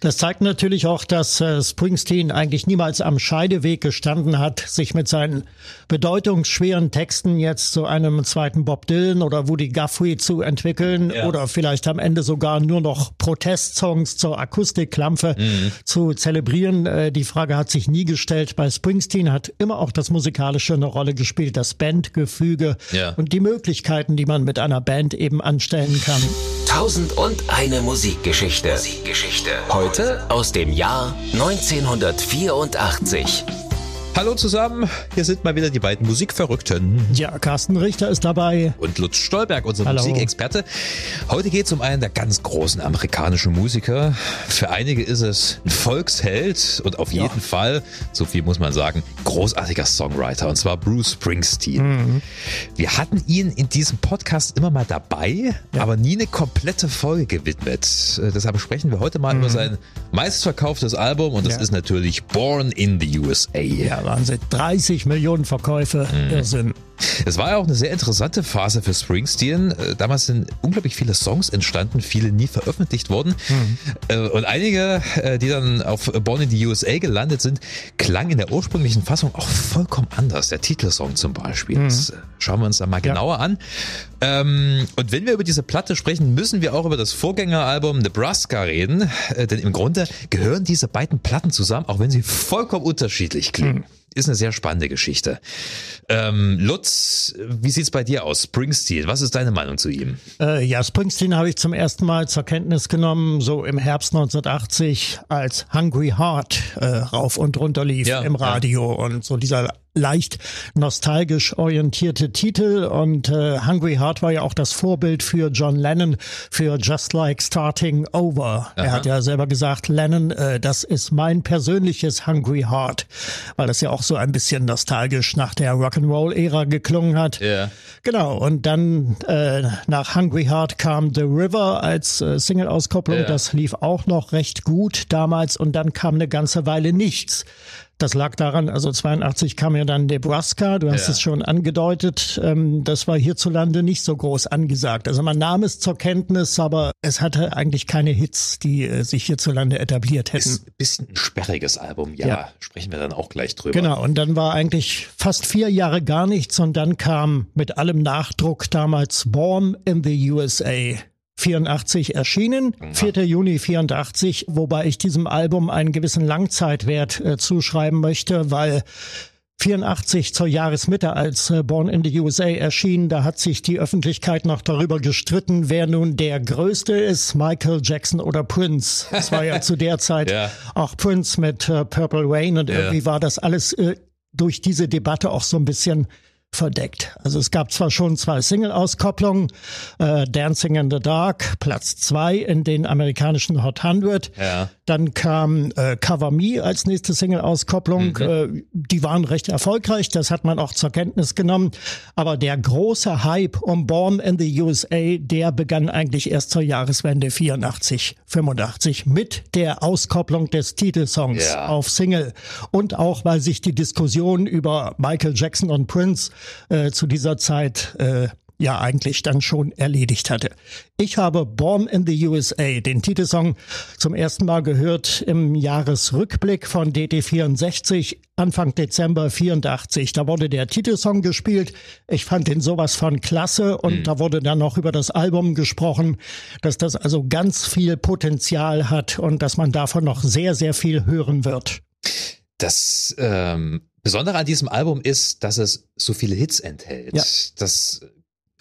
Das zeigt natürlich auch, dass äh, Springsteen eigentlich niemals am Scheideweg gestanden hat, sich mit seinen bedeutungsschweren Texten jetzt zu einem zweiten Bob Dylan oder Woody Guthrie zu entwickeln ja. oder vielleicht am Ende sogar nur noch Protestsongs zur Akustikklampe mhm. zu zelebrieren. Äh, die Frage hat sich nie gestellt. Bei Springsteen hat immer auch das Musikalische eine Rolle gespielt, das Bandgefüge ja. und die Möglichkeiten, die man mit einer Band eben anstellen kann. Tausend und eine Musikgeschichte. Musikgeschichte. Heute aus dem Jahr 1984. Hallo zusammen, hier sind mal wieder die beiden Musikverrückten. Ja, Carsten Richter ist dabei. Und Lutz Stolberg, unser Hallo. Musikexperte. Heute geht es um einen der ganz großen amerikanischen Musiker. Für einige ist es ein Volksheld und auf jeden ja. Fall, so viel muss man sagen, großartiger Songwriter. Und zwar Bruce Springsteen. Mhm. Wir hatten ihn in diesem Podcast immer mal dabei, ja. aber nie eine komplette Folge gewidmet. Äh, deshalb sprechen wir heute mal mhm. über sein meistverkauftes Album und das ja. ist natürlich Born in the USA. Ja, Wahnsinn. 30 Millionen Verkäufe. Mhm. Irrsinn. Es war ja auch eine sehr interessante Phase für Springsteen. Äh, damals sind unglaublich viele Songs entstanden, viele nie veröffentlicht worden. Mhm. Und einige, äh, die dann auf Born in the USA gelandet sind, klangen in der ursprünglichen Fassung auch vollkommen anders. Der Titelsong zum Beispiel. Mhm. Das schauen wir uns da mal genauer ja. an. Ähm, und wenn wir über diese Platte sprechen, müssen wir auch über das Vorgängeralbum Nebraska reden. Denn im Grunde gehören diese beiden Platten zusammen, auch wenn sie vollkommen unterschiedlich klingen. Mhm ist eine sehr spannende Geschichte. Ähm, Lutz, wie sieht's bei dir aus? Springsteen, was ist deine Meinung zu ihm? Äh, ja, Springsteen habe ich zum ersten Mal zur Kenntnis genommen, so im Herbst 1980, als Hungry Heart äh, rauf und runter lief ja, im Radio ja. und so dieser leicht nostalgisch orientierte Titel und äh, Hungry Heart war ja auch das Vorbild für John Lennon für Just Like Starting Over. Aha. Er hat ja selber gesagt, Lennon, äh, das ist mein persönliches Hungry Heart, weil das ja auch so ein bisschen nostalgisch nach der Rock'n'Roll-Ära geklungen hat. Ja. Genau, und dann äh, nach Hungry Heart kam The River als äh, Single-Auskopplung. Ja. Das lief auch noch recht gut damals und dann kam eine ganze Weile nichts. Das lag daran, also 82 kam ja dann Nebraska, du hast ja. es schon angedeutet, ähm, das war hierzulande nicht so groß angesagt. Also man nahm es zur Kenntnis, aber es hatte eigentlich keine Hits, die äh, sich hierzulande etabliert hätten. Ist ein bisschen ein sperriges Album, ja, ja, sprechen wir dann auch gleich drüber. Genau, und dann war eigentlich fast vier Jahre gar nichts und dann kam mit allem Nachdruck damals Born in the USA. 84 erschienen, 4. Juni 84, wobei ich diesem Album einen gewissen Langzeitwert äh, zuschreiben möchte, weil 84 zur Jahresmitte, als äh, Born in the USA erschien, da hat sich die Öffentlichkeit noch darüber gestritten, wer nun der Größte ist, Michael Jackson oder Prince. Das war ja zu der Zeit ja. auch Prince mit äh, Purple Rain und ja. irgendwie war das alles äh, durch diese Debatte auch so ein bisschen verdeckt. Also es gab zwar schon zwei Single-Auskopplungen, äh, Dancing in the Dark, Platz zwei in den amerikanischen Hot 100. Ja. Dann kam äh, Cover Me als nächste Single-Auskopplung. Mhm. Äh, die waren recht erfolgreich, das hat man auch zur Kenntnis genommen. Aber der große Hype um Born in the USA, der begann eigentlich erst zur Jahreswende 84, 85 mit der Auskopplung des Titelsongs ja. auf Single. Und auch, weil sich die Diskussion über Michael Jackson und Prince äh, zu dieser Zeit äh, ja eigentlich dann schon erledigt hatte. Ich habe Born in the USA, den Titelsong, zum ersten Mal gehört im Jahresrückblick von DT64 Anfang Dezember 84. Da wurde der Titelsong gespielt. Ich fand den sowas von klasse und mhm. da wurde dann noch über das Album gesprochen, dass das also ganz viel Potenzial hat und dass man davon noch sehr, sehr viel hören wird. Das ähm, Besondere an diesem Album ist, dass es so viele Hits enthält. Ja. Das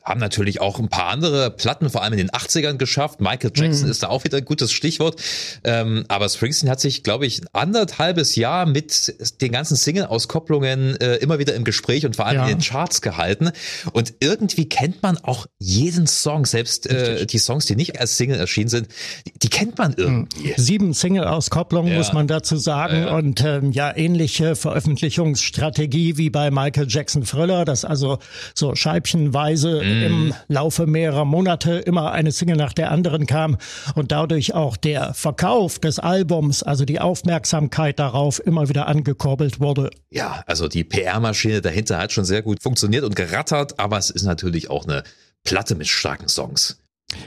haben natürlich auch ein paar andere Platten, vor allem in den 80ern geschafft. Michael Jackson mhm. ist da auch wieder ein gutes Stichwort. Ähm, aber Springsteen hat sich, glaube ich, anderthalbes Jahr mit den ganzen Single-Auskopplungen äh, immer wieder im Gespräch und vor allem ja. in den Charts gehalten. Und irgendwie kennt man auch jeden Song, selbst äh, die Songs, die nicht als Single erschienen sind, die, die kennt man irgendwie. Sieben Single-Auskopplungen, ja. muss man dazu sagen. Ja. Und ähm, ja, ähnliche Veröffentlichungsstrategie wie bei Michael Jackson Thriller, das also so scheibchenweise mhm im Laufe mehrerer Monate immer eine Single nach der anderen kam und dadurch auch der Verkauf des Albums, also die Aufmerksamkeit darauf immer wieder angekurbelt wurde. Ja, also die PR-Maschine dahinter hat schon sehr gut funktioniert und gerattert, aber es ist natürlich auch eine Platte mit starken Songs.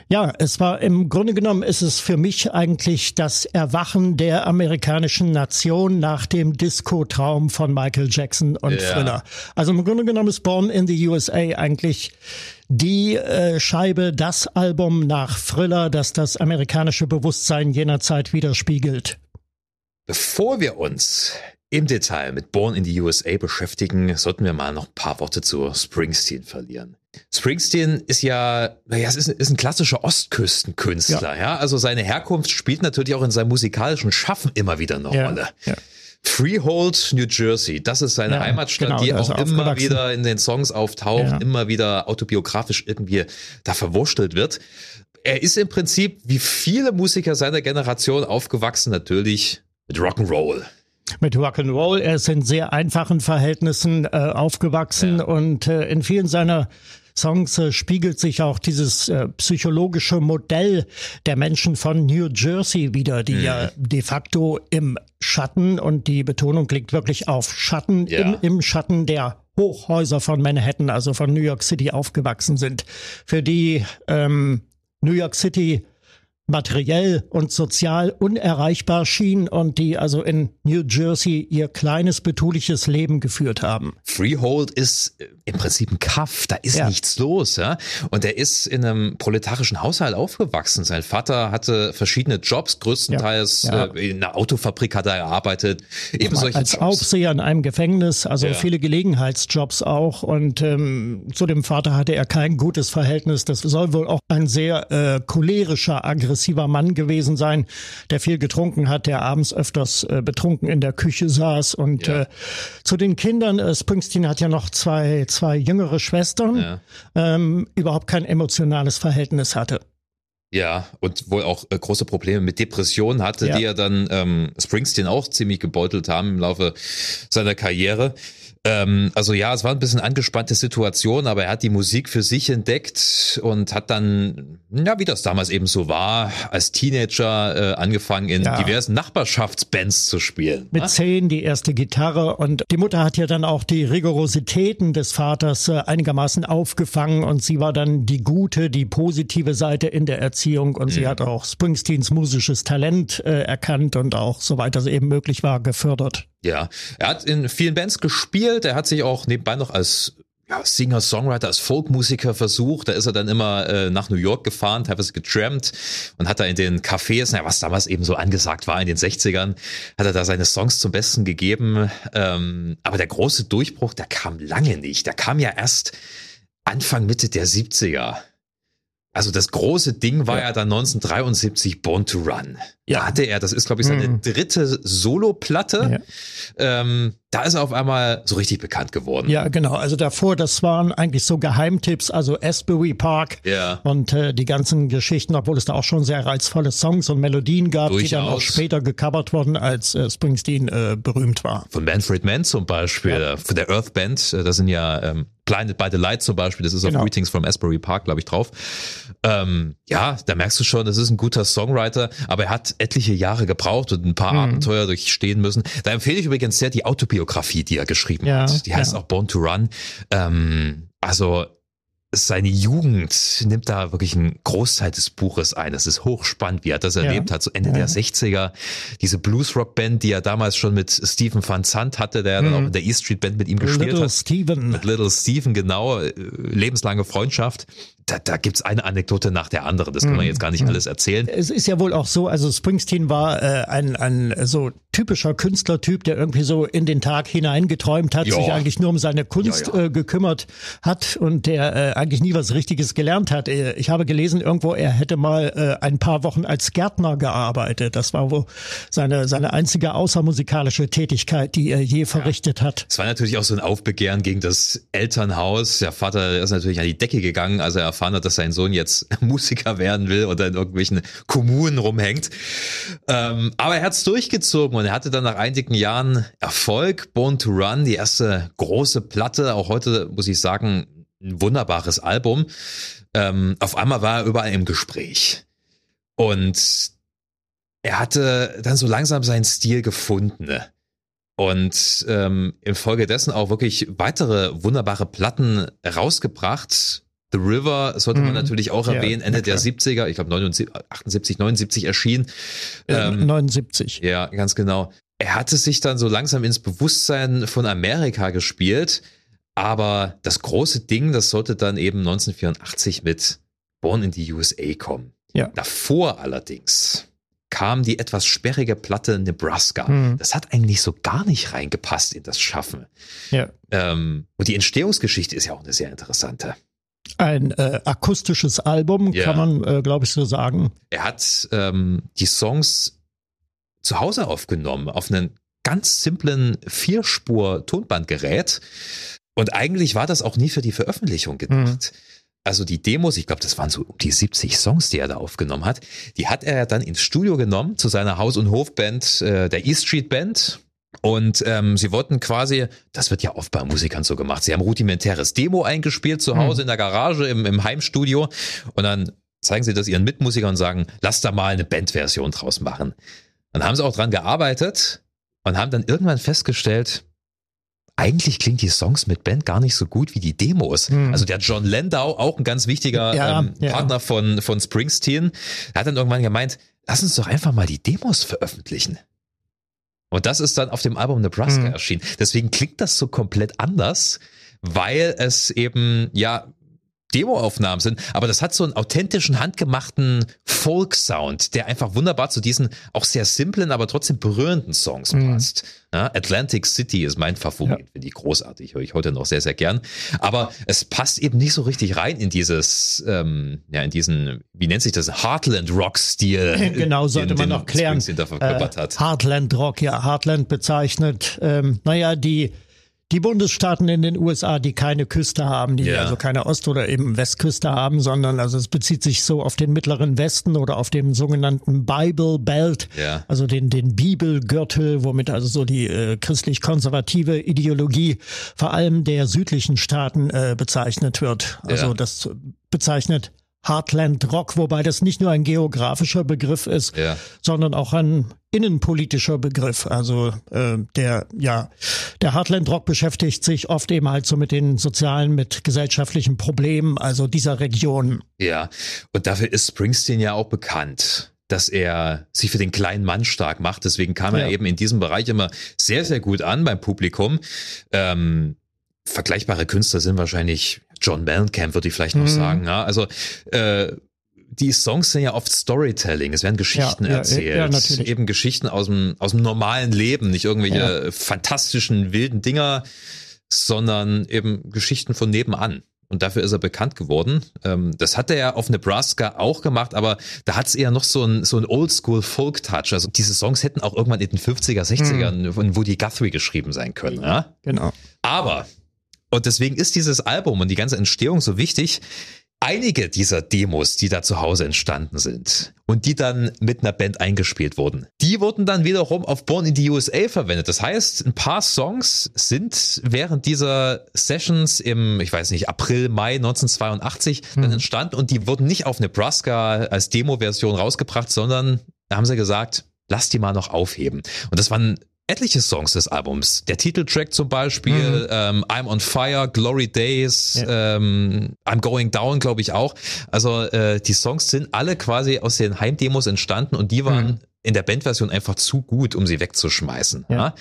Ja, es war im Grunde genommen ist es für mich eigentlich das Erwachen der amerikanischen Nation nach dem Disco-Traum von Michael Jackson und ja. Thriller. Also im Grunde genommen ist Born in the USA eigentlich die äh, Scheibe, das Album nach Thriller, das das amerikanische Bewusstsein jener Zeit widerspiegelt. Bevor wir uns im Detail mit Born in the USA beschäftigen, sollten wir mal noch ein paar Worte zu Springsteen verlieren. Springsteen ist ja, naja, es ist, ist ein klassischer Ostküstenkünstler, ja. ja. Also seine Herkunft spielt natürlich auch in seinem musikalischen Schaffen immer wieder eine ja, Rolle. Ja. Freehold, New Jersey, das ist seine ja, Heimatstadt, genau, die auch immer wieder in den Songs auftaucht, immer wieder autobiografisch irgendwie da verwurstelt wird. Er ist im Prinzip wie viele Musiker seiner Generation aufgewachsen, natürlich mit Rock'n'Roll mit Rock'n'Roll. Er ist in sehr einfachen Verhältnissen äh, aufgewachsen ja. und äh, in vielen seiner Songs äh, spiegelt sich auch dieses äh, psychologische Modell der Menschen von New Jersey wieder, die mhm. ja de facto im Schatten und die Betonung liegt wirklich auf Schatten, ja. im, im Schatten der Hochhäuser von Manhattan, also von New York City aufgewachsen sind. Für die ähm, New York City materiell und sozial unerreichbar schien und die also in New Jersey ihr kleines, betuliches Leben geführt haben. Freehold ist äh, im Prinzip ein Kaff, da ist ja. nichts los. Ja? Und er ist in einem proletarischen Haushalt aufgewachsen. Sein Vater hatte verschiedene Jobs, größtenteils ja. Ja. Äh, in einer Autofabrik hat er gearbeitet. Eben solche Als Jobs. Aufseher in einem Gefängnis, also viele Gelegenheitsjobs auch. Und ähm, zu dem Vater hatte er kein gutes Verhältnis. Das soll wohl auch ein sehr äh, cholerischer, aggressiver aggressiver Mann gewesen sein, der viel getrunken hat, der abends öfters äh, betrunken in der Küche saß. Und ja. äh, zu den Kindern, äh, Springsteen hat ja noch zwei, zwei jüngere Schwestern, ja. ähm, überhaupt kein emotionales Verhältnis hatte. Ja, und wohl auch äh, große Probleme mit Depressionen hatte, ja. die ja dann ähm, Springsteen auch ziemlich gebeutelt haben im Laufe seiner Karriere. Ähm, also ja, es war ein bisschen angespannte Situation, aber er hat die Musik für sich entdeckt und hat dann, ja, wie das damals eben so war, als Teenager äh, angefangen in ja. diversen Nachbarschaftsbands zu spielen. Mit ne? zehn die erste Gitarre und die Mutter hat ja dann auch die Rigorositäten des Vaters äh, einigermaßen aufgefangen und sie war dann die gute, die positive Seite in der Erziehung und mhm. sie hat auch Springsteens musisches Talent äh, erkannt und auch, soweit das eben möglich war, gefördert. Ja, er hat in vielen Bands gespielt. Er hat sich auch nebenbei noch als ja, Singer, Songwriter, als Folkmusiker versucht. Da ist er dann immer äh, nach New York gefahren, teilweise getrampt und hat da in den Cafés, na, was damals eben so angesagt war in den 60ern, hat er da seine Songs zum Besten gegeben. Ähm, aber der große Durchbruch, der kam lange nicht. Der kam ja erst Anfang, Mitte der 70er. Also das große Ding war ja, ja dann 1973 Born to Run. Ja. Da hatte er, das ist glaube ich seine mhm. dritte Solo-Platte. Ja. Ähm, da ist er auf einmal so richtig bekannt geworden. Ja, genau. Also davor, das waren eigentlich so Geheimtipps, also Asbury Park ja. und äh, die ganzen Geschichten, obwohl es da auch schon sehr reizvolle Songs und Melodien gab, Durchaus. die dann auch später gecovert wurden, als äh, Springsteen äh, berühmt war. Von Manfred Mann zum Beispiel, ja. von der Earth Band, äh, das sind ja ähm, Blinded by the Light zum Beispiel, das ist genau. auf Greetings from Asbury Park, glaube ich, drauf. Ähm, ja, da merkst du schon, das ist ein guter Songwriter, aber er hat etliche Jahre gebraucht und ein paar mhm. Abenteuer durchstehen müssen. Da empfehle ich übrigens sehr die Autobiografie, die er geschrieben ja, hat. Die heißt ja. auch Born to Run. Ähm, also seine Jugend nimmt da wirklich einen Großteil des Buches ein. Das ist hochspannend, wie er das erlebt hat. So Ende ja. der 60er. Diese Bluesrock-Band, die er damals schon mit Stephen Van Zandt hatte, der mhm. dann auch in der E Street Band mit ihm gespielt Little hat. Steven. Mit Little Steven, genau. Äh, lebenslange Freundschaft da, da gibt's eine Anekdote nach der anderen. Das kann man mhm. jetzt gar nicht mhm. alles erzählen. Es ist ja wohl auch so, also Springsteen war äh, ein, ein so typischer Künstlertyp, der irgendwie so in den Tag hineingeträumt hat, jo. sich eigentlich nur um seine Kunst ja, ja. Äh, gekümmert hat und der äh, eigentlich nie was Richtiges gelernt hat. Äh, ich habe gelesen irgendwo, er hätte mal äh, ein paar Wochen als Gärtner gearbeitet. Das war wohl seine, seine einzige außermusikalische Tätigkeit, die er je verrichtet ja. hat. Es war natürlich auch so ein Aufbegehren gegen das Elternhaus. Der Vater ist natürlich an die Decke gegangen, als er erfahren hat, dass sein Sohn jetzt Musiker werden will oder in irgendwelchen Kommunen rumhängt. Ähm, aber er hat es durchgezogen und er hatte dann nach einigen Jahren Erfolg. Born to Run, die erste große Platte. Auch heute muss ich sagen, ein wunderbares Album. Ähm, auf einmal war er überall im Gespräch. Und er hatte dann so langsam seinen Stil gefunden. Und ähm, infolgedessen auch wirklich weitere wunderbare Platten rausgebracht The River sollte man mhm. natürlich auch erwähnen, Ende der 70er, ich glaube 78, 79 erschien. Ähm, 79. Ja, ganz genau. Er hatte sich dann so langsam ins Bewusstsein von Amerika gespielt, aber das große Ding, das sollte dann eben 1984 mit Born in the USA kommen. Ja. Davor allerdings kam die etwas sperrige Platte Nebraska. Mhm. Das hat eigentlich so gar nicht reingepasst in das Schaffen. Ja. Ähm, und die Entstehungsgeschichte ist ja auch eine sehr interessante. Ein äh, akustisches Album, ja. kann man, äh, glaube ich, so sagen. Er hat ähm, die Songs zu Hause aufgenommen, auf einen ganz simplen Vierspur-Tonbandgerät. Und eigentlich war das auch nie für die Veröffentlichung gedacht. Mhm. Also die Demos, ich glaube, das waren so um die 70 Songs, die er da aufgenommen hat, die hat er dann ins Studio genommen zu seiner Haus- und Hofband, äh, der E Street Band. Und ähm, sie wollten quasi, das wird ja oft bei Musikern so gemacht, sie haben rudimentäres Demo eingespielt zu Hause mhm. in der Garage, im, im Heimstudio und dann zeigen sie das ihren Mitmusikern und sagen, lass da mal eine Bandversion draus machen. Dann haben sie auch dran gearbeitet und haben dann irgendwann festgestellt, eigentlich klingt die Songs mit Band gar nicht so gut wie die Demos. Mhm. Also der John Landau, auch ein ganz wichtiger ja, ähm, ja. Partner von, von Springsteen, hat dann irgendwann gemeint, lass uns doch einfach mal die Demos veröffentlichen. Und das ist dann auf dem Album Nebraska mhm. erschienen. Deswegen klingt das so komplett anders, weil es eben, ja, Demoaufnahmen sind, aber das hat so einen authentischen, handgemachten Folk-Sound, der einfach wunderbar zu diesen auch sehr simplen, aber trotzdem berührenden Songs mhm. passt. Ja, Atlantic City ist mein Favorit, ja. finde ich großartig, höre ich heute noch sehr, sehr gern. Aber es passt eben nicht so richtig rein in dieses, ähm, ja, in diesen, wie nennt sich das, Heartland-Rock-Stil. Genau, sollte man noch klären. Äh, Heartland Rock, ja, Heartland bezeichnet, ähm, naja, die die Bundesstaaten in den USA, die keine Küste haben, die yeah. also keine Ost- oder eben Westküste haben, sondern also es bezieht sich so auf den mittleren Westen oder auf den sogenannten Bible Belt, yeah. also den, den Bibelgürtel, womit also so die äh, christlich-konservative Ideologie vor allem der südlichen Staaten äh, bezeichnet wird. Also yeah. das bezeichnet Heartland Rock, wobei das nicht nur ein geografischer Begriff ist, ja. sondern auch ein innenpolitischer Begriff. Also äh, der ja der Heartland Rock beschäftigt sich oft eben halt so mit den sozialen, mit gesellschaftlichen Problemen, also dieser Region. Ja, und dafür ist Springsteen ja auch bekannt dass er sich für den kleinen Mann stark macht. Deswegen kam ja. er eben in diesem Bereich immer sehr, sehr gut an beim Publikum. Ähm, vergleichbare Künstler sind wahrscheinlich John Mellencamp, würde ich vielleicht noch mhm. sagen. Ja? Also äh, die Songs sind ja oft Storytelling, es werden Geschichten ja, erzählt. Ja, ja, Eben Geschichten aus dem, aus dem normalen Leben, nicht irgendwelche fantastischen, wilden Dinger, sondern eben Geschichten von nebenan. Und dafür ist er bekannt geworden. Ähm, das hat er ja auf Nebraska auch gemacht, aber da hat es eher noch so ein, so ein Oldschool-Folk-Touch. Also diese Songs hätten auch irgendwann in den 50er, 60ern mhm. von Woody Guthrie geschrieben sein können. Ja? Genau. Aber und deswegen ist dieses Album und die ganze Entstehung so wichtig. Einige dieser Demos, die da zu Hause entstanden sind und die dann mit einer Band eingespielt wurden, die wurden dann wiederum auf Born in the USA verwendet. Das heißt, ein paar Songs sind während dieser Sessions im, ich weiß nicht, April, Mai 1982 mhm. dann entstanden und die wurden nicht auf Nebraska als Demo-Version rausgebracht, sondern da haben sie gesagt, lass die mal noch aufheben. Und das waren etliche Songs des Albums. Der Titeltrack zum Beispiel, mhm. ähm, I'm on Fire, Glory Days, ja. ähm, I'm Going Down, glaube ich auch. Also äh, die Songs sind alle quasi aus den Heimdemos entstanden und die waren mhm. in der Bandversion einfach zu gut, um sie wegzuschmeißen. Ja. ja?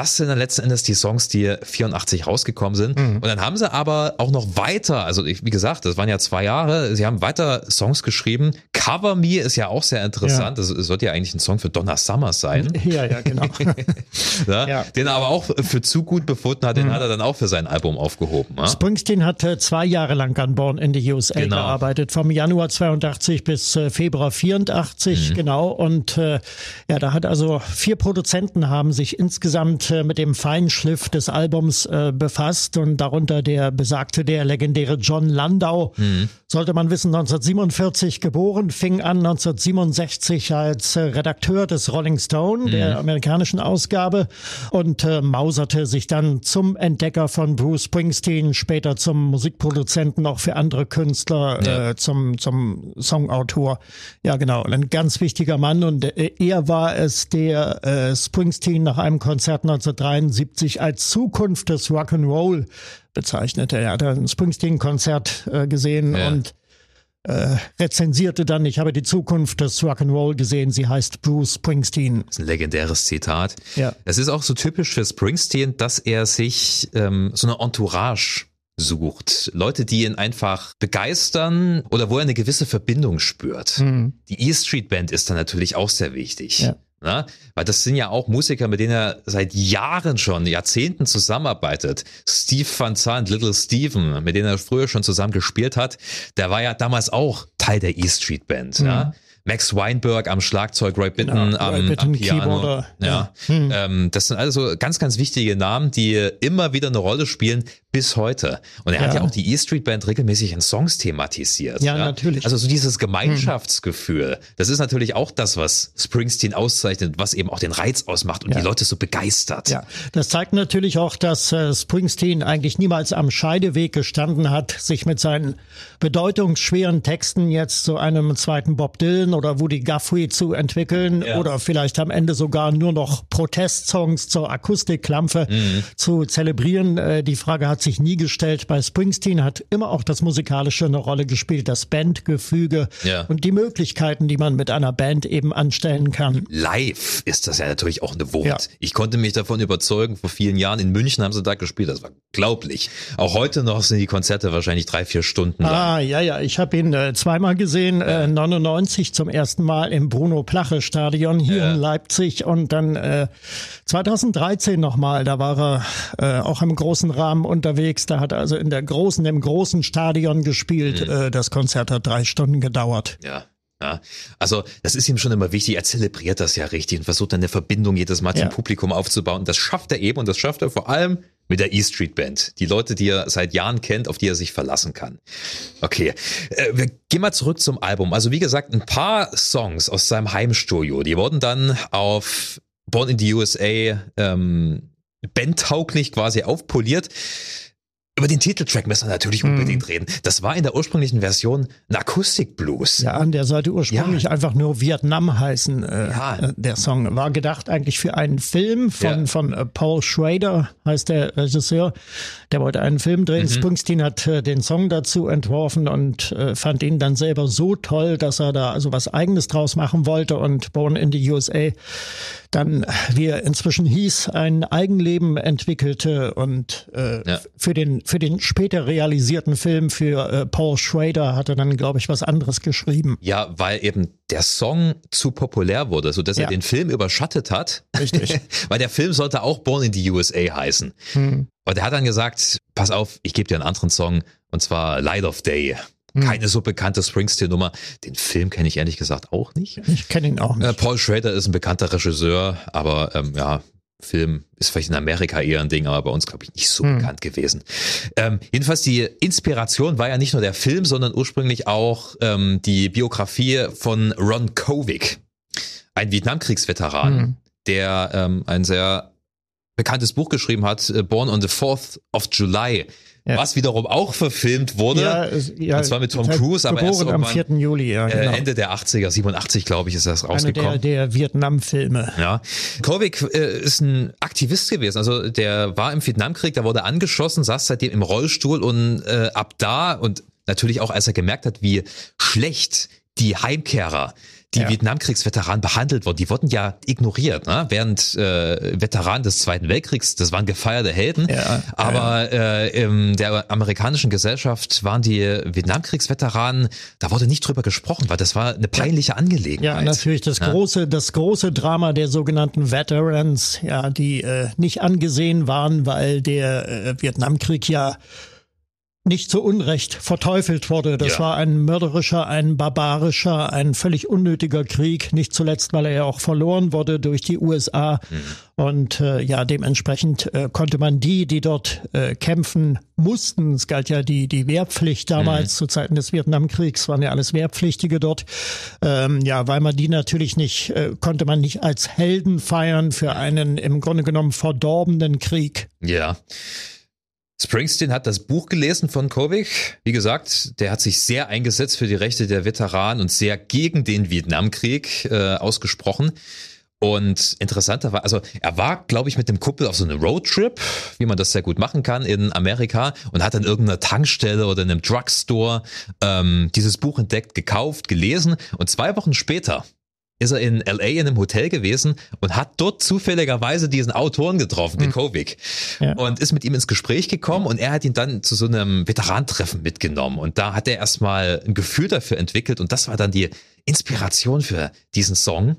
Das sind dann letzten Endes die Songs, die 84 rausgekommen sind. Mhm. Und dann haben sie aber auch noch weiter, also wie gesagt, das waren ja zwei Jahre, sie haben weiter Songs geschrieben. Cover Me ist ja auch sehr interessant. Ja. Das sollte ja eigentlich ein Song für Donna Summer sein. Ja, ja, genau. ja, ja. Den er aber auch für zu gut befunden hat, den mhm. hat er dann auch für sein Album aufgehoben. Ja? Springsteen hat zwei Jahre lang an Born in the USA genau. gearbeitet, vom Januar 82 bis äh, Februar 84, mhm. genau. Und äh, ja, da hat also vier Produzenten haben sich insgesamt äh, mit dem Feinschliff des Albums äh, befasst und darunter der besagte, der legendäre John Landau. Mhm. Sollte man wissen, 1947 geboren, fing an 1967 als äh, Redakteur des Rolling Stone, mhm. der amerikanischen Ausgabe, und äh, mauserte sich dann zum Entdecker von Bruce Springsteen, später zum Musikproduzenten auch für andere Künstler, ja. äh, zum, zum Songautor. Ja, genau, ein ganz wichtiger Mann und äh, er war es, der äh, Springsteen nach einem Konzert 1973 als Zukunft des Rock'n'Roll bezeichnete. Er hat ein Springsteen-Konzert äh, gesehen ja. und äh, rezensierte dann, ich habe die Zukunft des Rock'n'Roll gesehen, sie heißt Bruce Springsteen. Das ist ein legendäres Zitat. Ja. Es ist auch so typisch für Springsteen, dass er sich ähm, so eine Entourage sucht. Leute, die ihn einfach begeistern oder wo er eine gewisse Verbindung spürt. Mhm. Die E Street Band ist dann natürlich auch sehr wichtig. Ja. Na, weil das sind ja auch Musiker, mit denen er seit Jahren schon, Jahrzehnten zusammenarbeitet. Steve Van Zandt, Little Steven, mit denen er früher schon zusammen gespielt hat, der war ja damals auch Teil der E Street Band. Mhm. Ja. Max Weinberg am Schlagzeug, Roy Bitton genau, am, Roy Bitton, am Piano. Keyboarder. Ja. ja. Hm. Ähm, das sind also ganz, ganz wichtige Namen, die immer wieder eine Rolle spielen bis heute. Und er ja. hat ja auch die E Street Band regelmäßig in Songs thematisiert. Ja, ja? natürlich. Also so dieses Gemeinschaftsgefühl, hm. das ist natürlich auch das, was Springsteen auszeichnet, was eben auch den Reiz ausmacht und die Leute so begeistert. Ja, das zeigt natürlich auch, dass äh, Springsteen eigentlich niemals am Scheideweg gestanden hat, sich mit seinen bedeutungsschweren Texten jetzt zu einem zweiten Bob Dylan oder Woody Guthrie zu entwickeln ja. oder vielleicht am Ende sogar nur noch Protestsongs zur Akustikklampe mhm. zu zelebrieren. Äh, die Frage hat sich nie gestellt. Bei Springsteen hat immer auch das Musikalische eine Rolle gespielt, das Bandgefüge ja. und die Möglichkeiten, die man mit einer Band eben anstellen kann. Live ist das ja natürlich auch eine Wucht. Ja. Ich konnte mich davon überzeugen, vor vielen Jahren in München haben sie da gespielt, das war glaublich. Auch heute noch sind die Konzerte wahrscheinlich drei, vier Stunden lang. Ah, ja, ja, ich habe ihn äh, zweimal gesehen, äh, 99 zum ersten Mal im Bruno Plache Stadion hier ja. in Leipzig und dann äh, 2013 nochmal, da war er äh, auch im großen Rahmen unterwegs, da hat er also in der großen, im großen Stadion gespielt. Mhm. Äh, das Konzert hat drei Stunden gedauert. Ja. Ja, also das ist ihm schon immer wichtig. Er zelebriert das ja richtig und versucht dann eine Verbindung jedes Mal ja. zum Publikum aufzubauen. Das schafft er eben und das schafft er vor allem mit der E Street Band. Die Leute, die er seit Jahren kennt, auf die er sich verlassen kann. Okay, äh, wir gehen mal zurück zum Album. Also wie gesagt, ein paar Songs aus seinem Heimstudio, die wurden dann auf Born in the USA ähm, bandtauglich quasi aufpoliert. Über den Titeltrack müssen wir natürlich unbedingt reden. Das war in der ursprünglichen Version ein Akustikblues. Ja, an der sollte ursprünglich ja. einfach nur Vietnam heißen. Äh, ja. Äh, der Song war gedacht eigentlich für einen Film von, ja. von äh, Paul Schrader, heißt der Regisseur. Der wollte einen Film drehen. Mhm. Springsteen hat äh, den Song dazu entworfen und äh, fand ihn dann selber so toll, dass er da also was Eigenes draus machen wollte und Born in the USA dann, wie er inzwischen hieß, ein Eigenleben entwickelte und äh, ja. für den für den später realisierten Film für äh, Paul Schrader hat er dann, glaube ich, was anderes geschrieben. Ja, weil eben der Song zu populär wurde, so dass ja. er den Film überschattet hat. Richtig. weil der Film sollte auch Born in the USA heißen. Hm. Und er hat dann gesagt, pass auf, ich gebe dir einen anderen Song und zwar Light of Day. Hm. Keine so bekannte Springsteen-Nummer. Den Film kenne ich ehrlich gesagt auch nicht. Ich kenne ihn auch nicht. Äh, Paul Schrader ist ein bekannter Regisseur, aber ähm, ja, Film ist vielleicht in Amerika eher ein Ding, aber bei uns glaube ich nicht so hm. bekannt gewesen. Ähm, jedenfalls die Inspiration war ja nicht nur der Film, sondern ursprünglich auch ähm, die Biografie von Ron Kovic, ein Vietnamkriegsveteran, hm. der ähm, ein sehr bekanntes Buch geschrieben hat, äh, Born on the 4th of July ja. was wiederum auch verfilmt wurde. Ja, ja, und zwar mit Tom Cruise, aber erst am 4. Juli, ja, äh, genau. Ende der 80er, 87 glaube ich, ist das rausgekommen. Eine der, der Vietnam-Filme. Ja. Kovic äh, ist ein Aktivist gewesen, also der war im Vietnamkrieg, da wurde angeschossen, saß seitdem im Rollstuhl und äh, ab da und natürlich auch als er gemerkt hat, wie schlecht die Heimkehrer die ja. Vietnamkriegsveteranen behandelt wurden. Die wurden ja ignoriert, ne? während äh, Veteranen des Zweiten Weltkriegs, das waren gefeierte Helden, ja, aber ja. Äh, in der amerikanischen Gesellschaft waren die Vietnamkriegsveteranen, da wurde nicht drüber gesprochen, weil das war eine peinliche Angelegenheit. Ja, natürlich das große, das große Drama der sogenannten Veterans, ja, die äh, nicht angesehen waren, weil der äh, Vietnamkrieg ja nicht zu Unrecht verteufelt wurde. Das ja. war ein mörderischer, ein barbarischer, ein völlig unnötiger Krieg, nicht zuletzt, weil er ja auch verloren wurde durch die USA. Mhm. Und äh, ja, dementsprechend äh, konnte man die, die dort äh, kämpfen mussten, es galt ja die, die Wehrpflicht damals mhm. zu Zeiten des Vietnamkriegs, waren ja alles Wehrpflichtige dort. Ähm, ja, weil man die natürlich nicht, äh, konnte man nicht als Helden feiern für einen im Grunde genommen verdorbenen Krieg. Ja. Springsteen hat das Buch gelesen von Kovic. Wie gesagt, der hat sich sehr eingesetzt für die Rechte der Veteranen und sehr gegen den Vietnamkrieg äh, ausgesprochen. Und interessanter war, also er war, glaube ich, mit dem Kumpel auf so einem Roadtrip, wie man das sehr gut machen kann in Amerika, und hat an irgendeiner Tankstelle oder in einem Drugstore ähm, dieses Buch entdeckt, gekauft, gelesen. Und zwei Wochen später ist er in LA in einem Hotel gewesen und hat dort zufälligerweise diesen Autoren getroffen, den Kovic. Ja. Und ist mit ihm ins Gespräch gekommen und er hat ihn dann zu so einem Veterantreffen mitgenommen. Und da hat er erstmal ein Gefühl dafür entwickelt und das war dann die Inspiration für diesen Song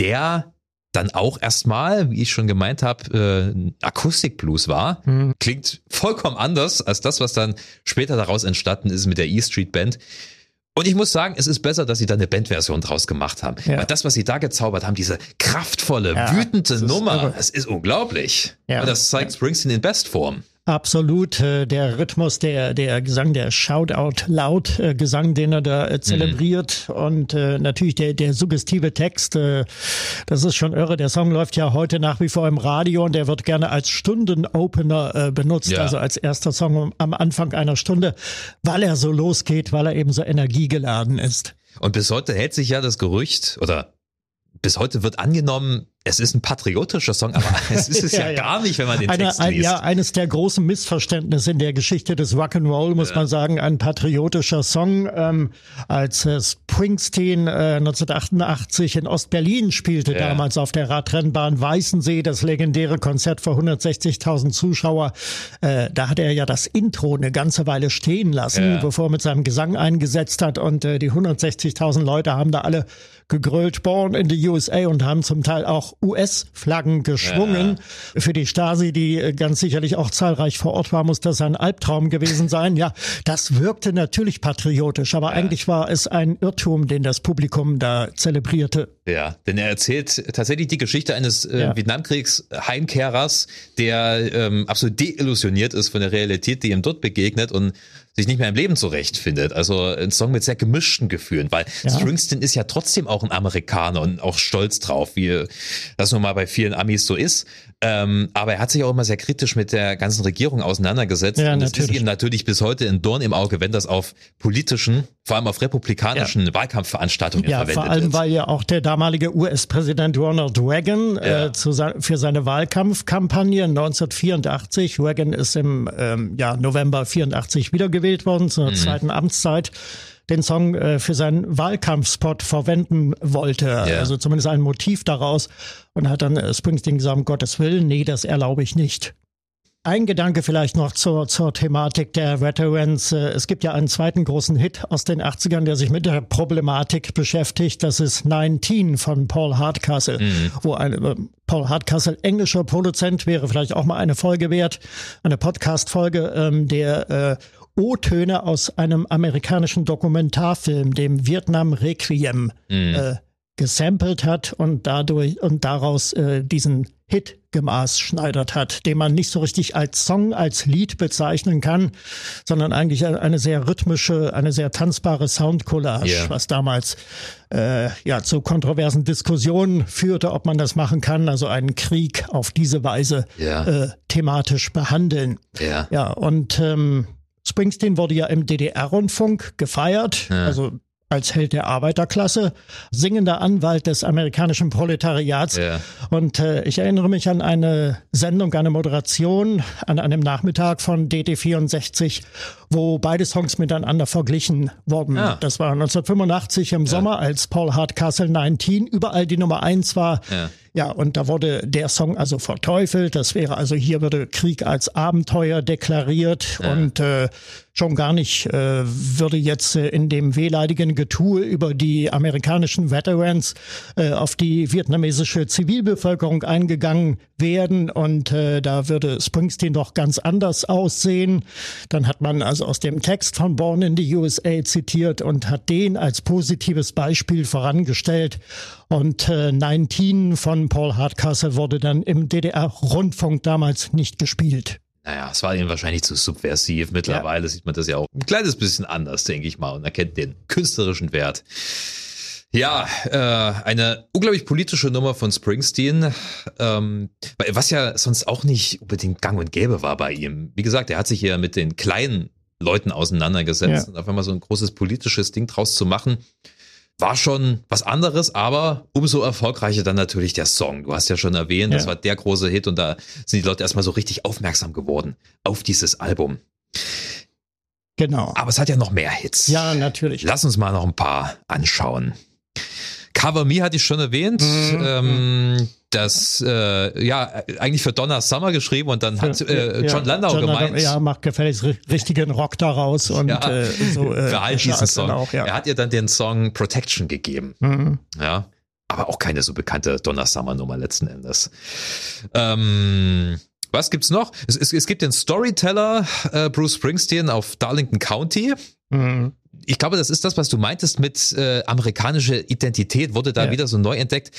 der dann auch erstmal, wie ich schon gemeint habe, äh, Akustikblues war. Mhm. Klingt vollkommen anders als das, was dann später daraus entstanden ist mit der E Street Band. Und ich muss sagen, es ist besser, dass sie da eine Bandversion draus gemacht haben. Ja. Weil das, was sie da gezaubert haben, diese kraftvolle, ja, wütende Nummer, es ist unglaublich. Ja. Und das zeigt Springsteen in Bestform. Absolut. Äh, der Rhythmus, der, der Gesang, der Shoutout laut äh, Gesang, den er da äh, zelebriert mhm. und äh, natürlich der, der suggestive Text, äh, das ist schon irre. Der Song läuft ja heute nach wie vor im Radio und der wird gerne als Stundenopener äh, benutzt, ja. also als erster Song am Anfang einer Stunde, weil er so losgeht, weil er eben so energiegeladen ist. Und bis heute hält sich ja das Gerücht oder bis heute wird angenommen, es ist ein patriotischer Song, aber es ist es ja, ja, ja, gar nicht, wenn man den Eine, Text liest. Ein, ja, eines der großen Missverständnisse in der Geschichte des Rock'n'Roll, muss ja. man sagen, ein patriotischer Song. Ähm, als äh, Springsteen äh, 1988 in Ostberlin spielte, damals auf der Radrennbahn Weißensee, das legendäre Konzert vor 160.000 Zuschauer, äh, da hat er ja das Intro eine ganze Weile stehen lassen, bevor er mit seinem Gesang eingesetzt hat und äh, die 160.000 Leute haben da alle gegrölt, born in the USA und haben zum Teil auch US-Flaggen geschwungen. Ja. Für die Stasi, die äh, ganz sicherlich auch zahlreich vor Ort war, muss das ein Albtraum gewesen sein. Ja, das wirkte natürlich patriotisch, aber ja. eigentlich war es ein Irrtum, den das Publikum da zelebrierte. Ja, denn er erzählt tatsächlich die Geschichte eines äh, ja. Vietnamkriegs-Heimkehrers, der ähm, absolut deillusioniert ist von der Realität, die ihm dort begegnet und sich nicht mehr im Leben zurechtfindet. Also ein Song mit sehr gemischten Gefühlen, weil ja. Springsteen ist ja trotzdem auch ein Amerikaner und auch stolz drauf, wie das nun mal bei vielen Amis so ist. Ähm, aber er hat sich auch immer sehr kritisch mit der ganzen Regierung auseinandergesetzt. Ja, und es ist ihm natürlich bis heute ein Dorn im Auge, wenn das auf politischen, vor allem auf republikanischen ja. Wahlkampfveranstaltungen ja, verwendet wird. Vor allem, weil ja auch der damalige US-Präsident Ronald Reagan ja. äh, zu, für seine Wahlkampfkampagne 1984, Reagan ist im ähm, ja, November 84 wiedergewählt worden, zur mhm. zweiten Amtszeit, den Song äh, für seinen Wahlkampfspot verwenden wollte. Yeah. Also zumindest ein Motiv daraus. Und hat dann äh, Springsteen gesagt, um Gottes Willen, nee, das erlaube ich nicht. Ein Gedanke vielleicht noch zur, zur Thematik der Veterans. Äh, es gibt ja einen zweiten großen Hit aus den 80ern, der sich mit der Problematik beschäftigt. Das ist 19 von Paul Hardcastle, mhm. wo ein, äh, Paul Hardcastle, englischer Produzent, wäre vielleicht auch mal eine Folge wert, eine Podcast-Folge, ähm, der äh, O-Töne aus einem amerikanischen Dokumentarfilm, dem Vietnam Requiem, mhm. äh, gesampelt hat und dadurch und daraus äh, diesen Hit gemaßschneidert hat, den man nicht so richtig als Song, als Lied bezeichnen kann, sondern eigentlich eine sehr rhythmische, eine sehr tanzbare Soundcollage, yeah. was damals äh, ja zu kontroversen Diskussionen führte, ob man das machen kann, also einen Krieg auf diese Weise yeah. äh, thematisch behandeln. Yeah. Ja, und ähm, Springsteen wurde ja im DDR-Rundfunk gefeiert, ja. also als Held der Arbeiterklasse, singender Anwalt des amerikanischen Proletariats. Ja. Und äh, ich erinnere mich an eine Sendung, eine Moderation an einem Nachmittag von DD64, wo beide Songs miteinander verglichen wurden. Ja. Das war 1985 im Sommer, als Paul Hardcastle 19 überall die Nummer eins war. Ja, und da wurde der Song also verteufelt. Das wäre also hier würde Krieg als Abenteuer deklariert ja. und äh, schon gar nicht äh, würde jetzt äh, in dem wehleidigen Getue über die amerikanischen Veterans äh, auf die vietnamesische Zivilbevölkerung eingegangen werden und äh, da würde Springsteen doch ganz anders aussehen. Dann hat man also aus dem Text von Born in the USA zitiert und hat den als positives Beispiel vorangestellt. Und äh, 19 von Paul Hardcastle wurde dann im DDR-Rundfunk damals nicht gespielt. Naja, es war ihnen wahrscheinlich zu subversiv. Mittlerweile ja. sieht man das ja auch ein kleines bisschen anders, denke ich mal, und erkennt den künstlerischen Wert. Ja, äh, eine unglaublich politische Nummer von Springsteen, ähm, was ja sonst auch nicht unbedingt gang und gäbe war bei ihm. Wie gesagt, er hat sich ja mit den kleinen Leuten auseinandergesetzt ja. und auf einmal so ein großes politisches Ding draus zu machen war schon was anderes, aber umso erfolgreicher dann natürlich der Song. Du hast ja schon erwähnt, ja. das war der große Hit und da sind die Leute erstmal so richtig aufmerksam geworden auf dieses Album. Genau. Aber es hat ja noch mehr Hits. Ja, natürlich. Lass uns mal noch ein paar anschauen. Cover Me hatte ich schon erwähnt. Mhm. Ähm, das äh, ja eigentlich für Donna Summer geschrieben und dann hat äh, John Landau John gemeint. Landau, ja, macht gefälligst richtigen Rock daraus und ja, äh, so. Äh, für all diesen Song. Auch, ja. Er hat ihr dann den Song Protection gegeben. Mhm. Ja, aber auch keine so bekannte Donna Summer Nummer letzten Endes. Ähm, was gibt's noch? Es, es, es gibt den Storyteller äh, Bruce Springsteen auf Darlington County. Mhm. Ich glaube, das ist das, was du meintest mit äh, amerikanische Identität, wurde da ja. wieder so neu entdeckt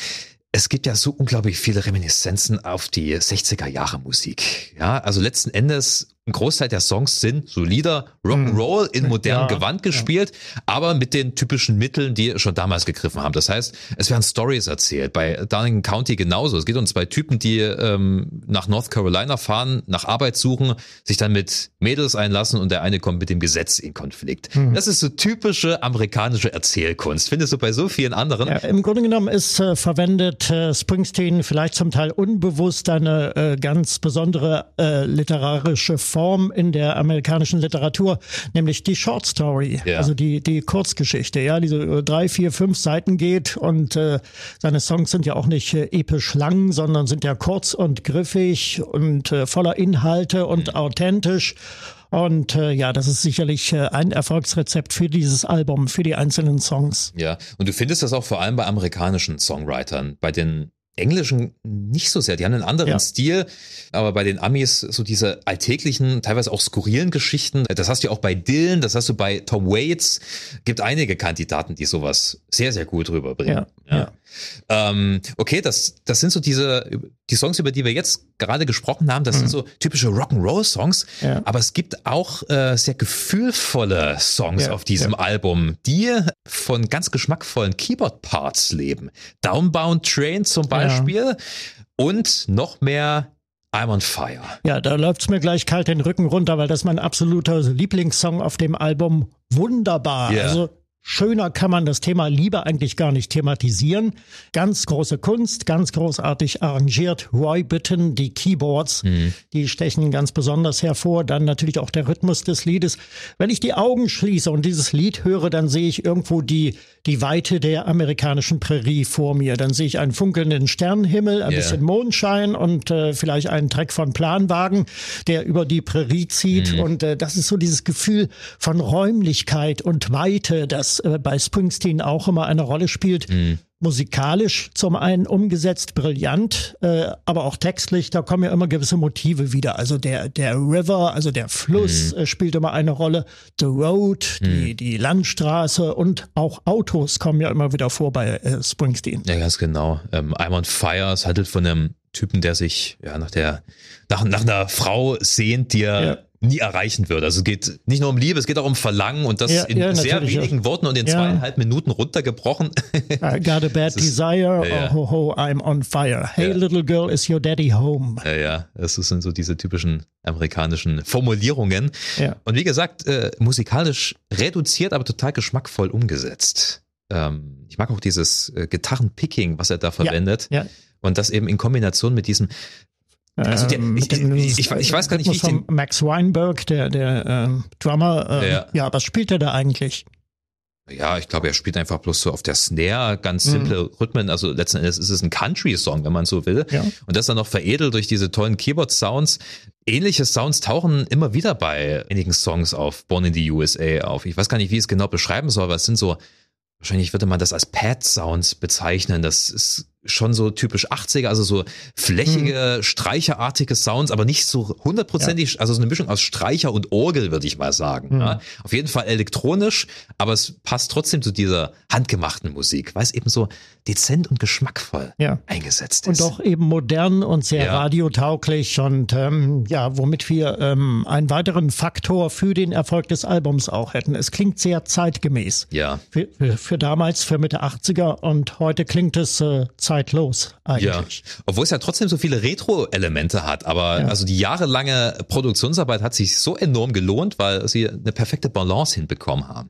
es gibt ja so unglaublich viele Reminiszenzen auf die 60er Jahre Musik. Ja, also letzten Endes ein Großteil der Songs sind solider Rock'n'Roll in modernem ja, Gewand gespielt, ja. aber mit den typischen Mitteln, die schon damals gegriffen haben. Das heißt, es werden Stories erzählt. Bei Darling County genauso. Es geht um zwei Typen, die ähm, nach North Carolina fahren, nach Arbeit suchen, sich dann mit Mädels einlassen und der eine kommt mit dem Gesetz in Konflikt. Mhm. Das ist so typische amerikanische Erzählkunst. Findest du bei so vielen anderen? Ja, Im Grunde genommen ist äh, verwendet äh, Springsteen vielleicht zum Teil unbewusst eine äh, ganz besondere äh, literarische Form in der amerikanischen Literatur, nämlich die Short Story, ja. also die, die Kurzgeschichte, ja, die so drei, vier, fünf Seiten geht und äh, seine Songs sind ja auch nicht äh, episch lang, sondern sind ja kurz und griffig und äh, voller Inhalte und mhm. authentisch. Und äh, ja, das ist sicherlich äh, ein Erfolgsrezept für dieses Album, für die einzelnen Songs. Ja, und du findest das auch vor allem bei amerikanischen Songwritern, bei den Englischen nicht so sehr. Die haben einen anderen ja. Stil, aber bei den Amis so diese alltäglichen, teilweise auch skurrilen Geschichten. Das hast du auch bei Dylan, das hast du bei Tom Waits. Gibt einige Kandidaten, die sowas sehr, sehr gut rüberbringen. Ja, ja. Ähm, okay, das, das sind so diese, die Songs, über die wir jetzt gerade gesprochen haben, das mhm. sind so typische Rock'n'Roll-Songs, ja. aber es gibt auch äh, sehr gefühlvolle Songs ja, auf diesem ja. Album, die von ganz geschmackvollen Keyboard-Parts leben. Downbound Train zum Beispiel und noch mehr I'm on fire. Ja, da läuft's mir gleich kalt den Rücken runter, weil das ist mein absoluter Lieblingssong auf dem Album. Wunderbar. Yeah. Also Schöner kann man das Thema Liebe eigentlich gar nicht thematisieren. Ganz große Kunst, ganz großartig arrangiert. Roy Bitton, die Keyboards, mhm. die stechen ganz besonders hervor. Dann natürlich auch der Rhythmus des Liedes. Wenn ich die Augen schließe und dieses Lied höre, dann sehe ich irgendwo die, die Weite der amerikanischen Prärie vor mir. Dann sehe ich einen funkelnden Sternenhimmel, ein yeah. bisschen Mondschein und äh, vielleicht einen Treck von Planwagen, der über die Prärie zieht. Mhm. Und äh, das ist so dieses Gefühl von Räumlichkeit und Weite, das äh, bei Springsteen auch immer eine Rolle spielt. Mhm. Musikalisch zum einen umgesetzt brillant, äh, aber auch textlich, da kommen ja immer gewisse Motive wieder. Also der, der River, also der Fluss mhm. äh, spielt immer eine Rolle. The Road, mhm. die, die Landstraße und auch Autos kommen ja immer wieder vor bei Springsteen. Ja, ganz genau. Ähm, I'm on Fire, es handelt von einem Typen, der sich ja nach der nach, nach einer Frau sehnt, die er ja nie erreichen wird. Also es geht nicht nur um Liebe, es geht auch um Verlangen und das ja, in ja, sehr wenigen ja. Worten und in zweieinhalb Minuten runtergebrochen. I got a bad desire, oh ho ho, I'm on fire. Hey little girl, is your daddy home? Ja, ja, das sind so diese typischen amerikanischen Formulierungen. Und wie gesagt, äh, musikalisch reduziert, aber total geschmackvoll umgesetzt. Ähm, ich mag auch dieses äh, Gitarrenpicking, was er da verwendet. Ja. Und das eben in Kombination mit diesem also der, ähm, ich, ich, ich, ich, weiß gar nicht, wie ich den Max Weinberg, der, der ähm, Drummer, äh, ja. ja, was spielt er da eigentlich? Ja, ich glaube, er spielt einfach bloß so auf der Snare ganz mhm. simple mhm. Rhythmen. Also letzten Endes ist es ein Country-Song, wenn man so will. Ja. Und das dann noch veredelt durch diese tollen Keyboard-Sounds. Ähnliche Sounds tauchen immer wieder bei einigen Songs auf Born in the USA auf. Ich weiß gar nicht, wie ich es genau beschreiben soll, aber es sind so, wahrscheinlich würde man das als Pad-Sounds bezeichnen. Das ist schon so typisch 80er, also so flächige, mhm. streicherartige Sounds, aber nicht so hundertprozentig, ja. also so eine Mischung aus Streicher und Orgel, würde ich mal sagen. Mhm. Ja. Auf jeden Fall elektronisch, aber es passt trotzdem zu dieser handgemachten Musik, weil es eben so dezent und geschmackvoll ja. eingesetzt ist. Und doch eben modern und sehr radiotauglich und ähm, ja, womit wir ähm, einen weiteren Faktor für den Erfolg des Albums auch hätten. Es klingt sehr zeitgemäß. Ja. Für, für, damals, für Mitte 80er und heute klingt es äh, zeitlos eigentlich. Ja. Obwohl es ja trotzdem so viele Retro-Elemente hat, aber ja. also die jahrelange Produktionsarbeit hat sich so enorm gelohnt, weil sie eine perfekte Balance hinbekommen haben.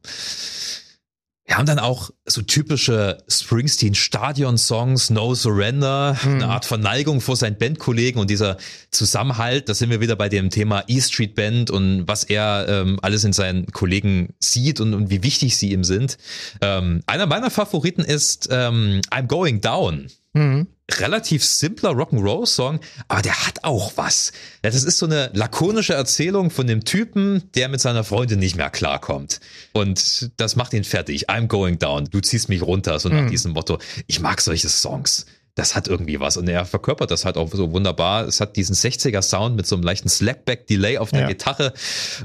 Wir haben dann auch so typische Springsteen-Stadion-Songs, No Surrender, mhm. eine Art Verneigung vor seinen Bandkollegen und dieser Zusammenhalt, da sind wir wieder bei dem Thema E Street Band und was er ähm, alles in seinen Kollegen sieht und, und wie wichtig sie ihm sind. Ähm, einer meiner Favoriten ist ähm, I'm Going Down. Mhm. Relativ simpler Rock'n'Roll-Song, aber der hat auch was. Ja, das ist so eine lakonische Erzählung von dem Typen, der mit seiner Freundin nicht mehr klarkommt. Und das macht ihn fertig. I'm going down. Du ziehst mich runter. So nach mhm. diesem Motto. Ich mag solche Songs das hat irgendwie was und er verkörpert das halt auch so wunderbar. Es hat diesen 60er Sound mit so einem leichten Slapback-Delay auf der ja. Gitarre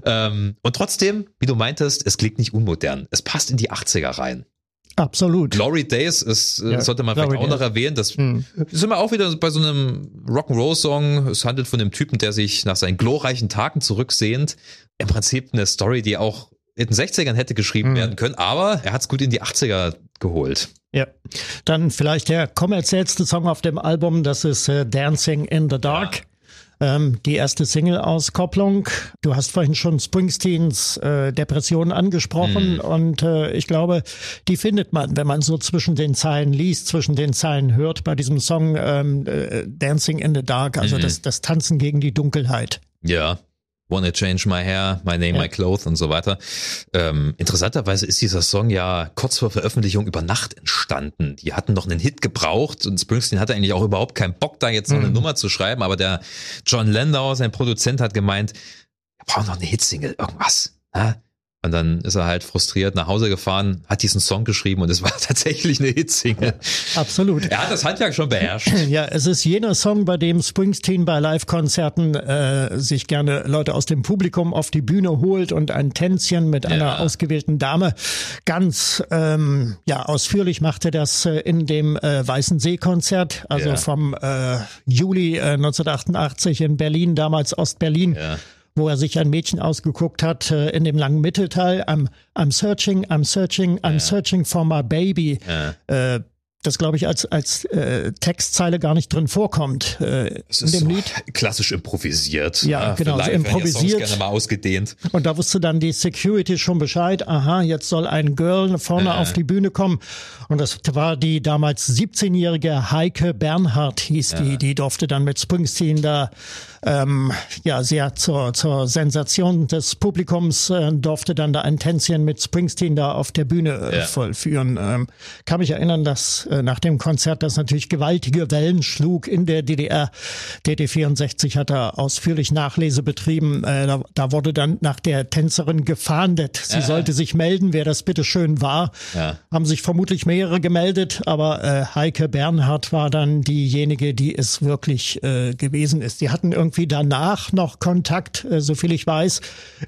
ähm, und trotzdem, wie du meintest, es klingt nicht unmodern. Es passt in die 80er rein. Absolut. Glory Days ist, äh, ja, sollte man vielleicht auch noch erwähnen. Das hm. sind wir auch wieder bei so einem Rock'n'Roll-Song. Es handelt von einem Typen, der sich nach seinen glorreichen Tagen zurücksehnt. Im Prinzip eine Story, die auch in den 60ern hätte geschrieben hm. werden können, aber er hat es gut in die 80er geholt. Ja, dann vielleicht der kommerziellste Song auf dem Album, das ist äh, Dancing in the Dark. Ja ähm, die erste Single-Auskopplung. Du hast vorhin schon Springsteens äh, Depression angesprochen mhm. und äh, ich glaube, die findet man, wenn man so zwischen den Zeilen liest, zwischen den Zeilen hört bei diesem Song ähm, äh, Dancing in the Dark, also mhm. das, das Tanzen gegen die Dunkelheit. Ja, Wanna Change My Hair, My Name, ja. My Clothes und so weiter. Ähm, interessanterweise ist dieser Song ja kurz vor Veröffentlichung über Nacht entstanden. Die hatten noch einen Hit gebraucht und Springsteen hatte eigentlich auch überhaupt keinen Bock, da jetzt noch eine mhm. Nummer zu schreiben, aber der John Landau, sein Produzent, hat gemeint, wir brauchen noch eine Hitsingle, irgendwas. Ja? Und dann ist er halt frustriert nach Hause gefahren, hat diesen Song geschrieben und es war tatsächlich eine Hitsingle. Absolut. Er hat das Handwerk schon beherrscht. Ja, es ist jener Song, bei dem Springsteen bei Live-Konzerten äh, sich gerne Leute aus dem Publikum auf die Bühne holt und ein Tänzchen mit einer ja. ausgewählten Dame. Ganz ähm, ja ausführlich machte das äh, in dem äh, Weißen See-Konzert, also ja. vom äh, Juli äh, 1988 in Berlin, damals Ostberlin. Ja wo er sich ein Mädchen ausgeguckt hat äh, in dem langen Mittelteil. I'm, I'm searching, I'm searching, I'm ja. searching for my baby. Ja. Äh, das glaube ich als als äh, Textzeile gar nicht drin vorkommt äh, es in dem so Lied. Klassisch improvisiert. Ja, ah, genau, so improvisiert. Gerne mal ausgedehnt. Und da wusste dann die Security schon Bescheid. Aha, jetzt soll ein Girl vorne äh. auf die Bühne kommen. Und das war die damals 17-jährige Heike Bernhardt hieß ja. die. Die durfte dann mit Springsteen da ähm, ja sehr zur, zur Sensation des Publikums äh, durfte dann da ein Tänzchen mit Springsteen da auf der Bühne äh, ja. vollführen. Ähm, kann mich erinnern, dass äh, nach dem Konzert das natürlich gewaltige Wellen schlug in der DDR. DD64 hat da ausführlich Nachlese betrieben. Äh, da, da wurde dann nach der Tänzerin gefahndet. Sie ja. sollte sich melden, wer das bitte schön war. Ja. Haben sich vermutlich mehrere gemeldet, aber äh, Heike Bernhardt war dann diejenige, die es wirklich äh, gewesen ist. Die hatten irgendwie irgendwie danach noch Kontakt, äh, so viel ich weiß.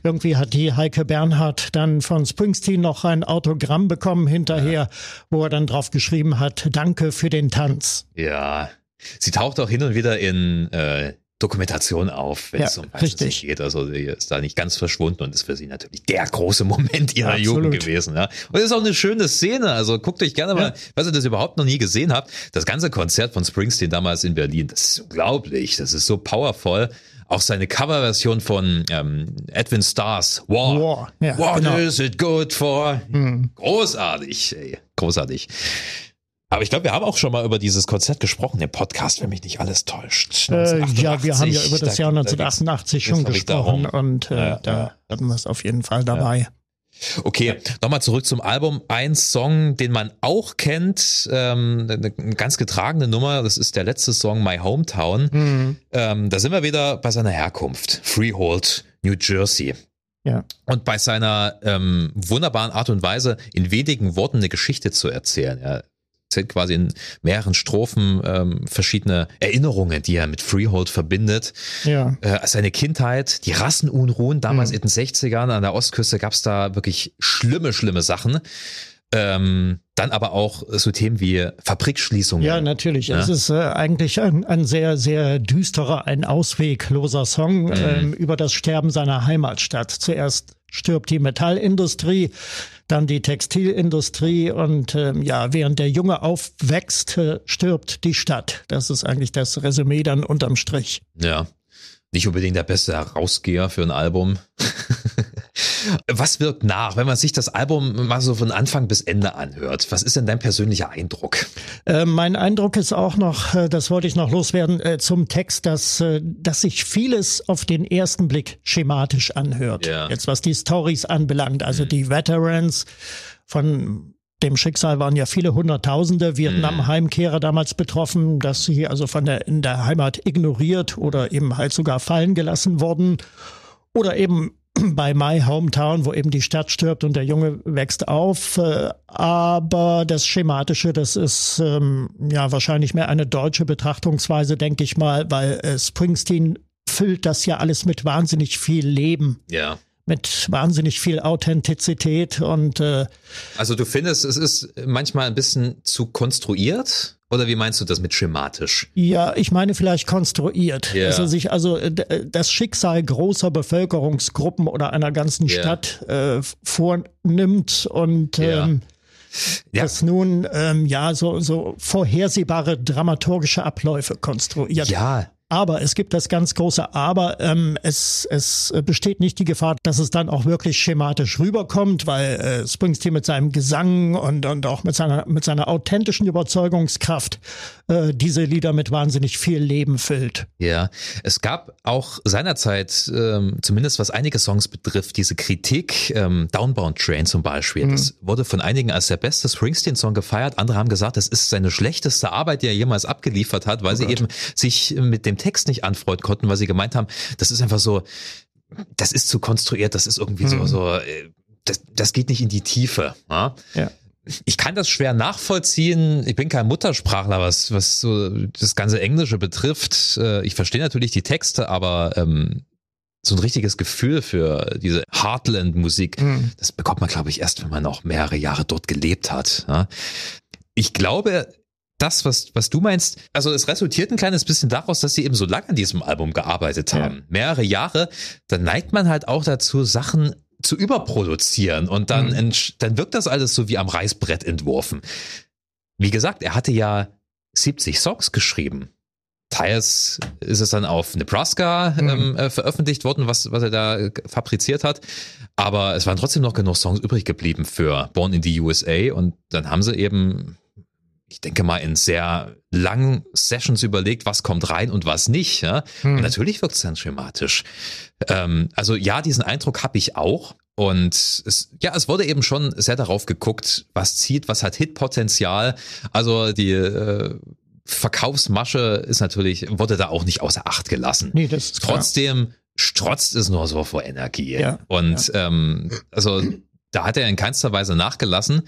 Irgendwie hat die Heike Bernhardt dann von Springsteen noch ein Autogramm bekommen hinterher, ja. wo er dann drauf geschrieben hat, danke für den Tanz. Ja. Sie taucht auch hin und wieder in äh, Dokumentation auf, wenn ja, es um richtig. geht. Also sie ist da nicht ganz verschwunden und ist für sie natürlich der große Moment ihrer Absolut. Jugend gewesen. Ja. Und es ist auch eine schöne Szene. Also guckt euch gerne mal, was ihr das überhaupt noch nie gesehen habt. Das ganze Konzert von Springsteen damals in Berlin, das ist unglaublich. Das ist so powerful. Auch seine Coverversion von ähm, Edwin Stars, War. War, ja, What genau. is it good for? Hm. Großartig, ey. großartig. Aber ich glaube, wir haben auch schon mal über dieses Konzert gesprochen, der Podcast, wenn mich nicht alles täuscht. Äh, ja, wir haben ja über das da, Jahr 1988 da schon gesprochen und äh, ja, da ja. hatten wir es auf jeden Fall dabei. Ja. Okay, nochmal zurück zum Album. Ein Song, den man auch kennt, ähm, eine ganz getragene Nummer, das ist der letzte Song, My Hometown. Mhm. Ähm, da sind wir wieder bei seiner Herkunft, Freehold, New Jersey. Ja. Und bei seiner ähm, wunderbaren Art und Weise, in wenigen Worten eine Geschichte zu erzählen. Er erzählt quasi in mehreren Strophen ähm, verschiedene Erinnerungen, die er mit Freehold verbindet. Ja. Äh, seine Kindheit, die Rassenunruhen, damals mhm. in den 60ern an der Ostküste gab es da wirklich schlimme, schlimme Sachen. Ähm, dann aber auch so Themen wie Fabrikschließungen. Ja, natürlich. Ja? Es ist äh, eigentlich ein, ein, sehr, sehr düsterer, ein auswegloser Song mhm. ähm, über das Sterben seiner Heimatstadt. Zuerst stirbt die Metallindustrie, dann die Textilindustrie und ähm, ja, während der Junge aufwächst, äh, stirbt die Stadt. Das ist eigentlich das Resümee dann unterm Strich. Ja, nicht unbedingt der beste Herausgeher für ein Album. Was wirkt nach, wenn man sich das Album mal so von Anfang bis Ende anhört? Was ist denn dein persönlicher Eindruck? Äh, mein Eindruck ist auch noch, äh, das wollte ich noch loswerden, äh, zum Text, dass, äh, dass sich vieles auf den ersten Blick schematisch anhört. Ja. Jetzt was die Stories anbelangt, also mhm. die Veterans von dem Schicksal waren ja viele Hunderttausende Vietnam-Heimkehrer damals betroffen, dass sie also von der, in der Heimat ignoriert oder eben halt sogar fallen gelassen wurden. Oder eben bei My Hometown, wo eben die Stadt stirbt und der Junge wächst auf. Äh, aber das Schematische, das ist ähm, ja wahrscheinlich mehr eine deutsche Betrachtungsweise, denke ich mal, weil äh, Springsteen füllt das ja alles mit wahnsinnig viel Leben. Ja mit wahnsinnig viel Authentizität und äh, also du findest, es ist manchmal ein bisschen zu konstruiert oder wie meinst du das mit schematisch? Ja, ich meine vielleicht konstruiert. Yeah. Also sich also äh, das Schicksal großer Bevölkerungsgruppen oder einer ganzen yeah. Stadt äh, vornimmt und yeah. ähm, ja. das nun ähm, ja so so vorhersehbare dramaturgische Abläufe konstruiert. Ja, aber es gibt das ganz große Aber. Ähm, es, es besteht nicht die Gefahr, dass es dann auch wirklich schematisch rüberkommt, weil äh, Springsteen mit seinem Gesang und, und auch mit seiner, mit seiner authentischen Überzeugungskraft äh, diese Lieder mit wahnsinnig viel Leben füllt. Ja, es gab auch seinerzeit, ähm, zumindest was einige Songs betrifft, diese Kritik, ähm, Downbound Train zum Beispiel. Mhm. Das wurde von einigen als der beste Springsteen-Song gefeiert. Andere haben gesagt, das ist seine schlechteste Arbeit, die er jemals abgeliefert hat, weil oh sie Gott. eben sich mit dem Text nicht anfreunden konnten, weil sie gemeint haben, das ist einfach so, das ist zu konstruiert, das ist irgendwie mhm. so, so, äh, das, das geht nicht in die Tiefe. Ja? ja. Ich kann das schwer nachvollziehen. Ich bin kein Muttersprachler, was, was so das ganze Englische betrifft. Äh, ich verstehe natürlich die Texte, aber ähm, so ein richtiges Gefühl für diese Heartland-Musik, mhm. das bekommt man, glaube ich, erst, wenn man auch mehrere Jahre dort gelebt hat. Ja? Ich glaube, das, was, was du meinst, also es resultiert ein kleines bisschen daraus, dass sie eben so lange an diesem Album gearbeitet haben. Ja. Mehrere Jahre. Dann neigt man halt auch dazu, Sachen zu überproduzieren und dann, mhm. dann wirkt das alles so wie am Reißbrett entworfen. Wie gesagt, er hatte ja 70 Songs geschrieben. Teils ist es dann auf Nebraska mhm. ähm, äh, veröffentlicht worden, was, was er da fabriziert hat. Aber es waren trotzdem noch genug Songs übrig geblieben für Born in the USA und dann haben sie eben ich denke mal, in sehr langen Sessions überlegt, was kommt rein und was nicht. Ja? Hm. Und natürlich wirkt es dann schematisch. Ähm, also ja, diesen Eindruck habe ich auch. Und es, ja, es wurde eben schon sehr darauf geguckt, was zieht, was hat Hitpotenzial. Also die äh, Verkaufsmasche ist natürlich, wurde da auch nicht außer Acht gelassen. Nee, das ist Trotzdem strotzt es nur so vor Energie. Ja, und ja. Ähm, also da hat er in keinster Weise nachgelassen.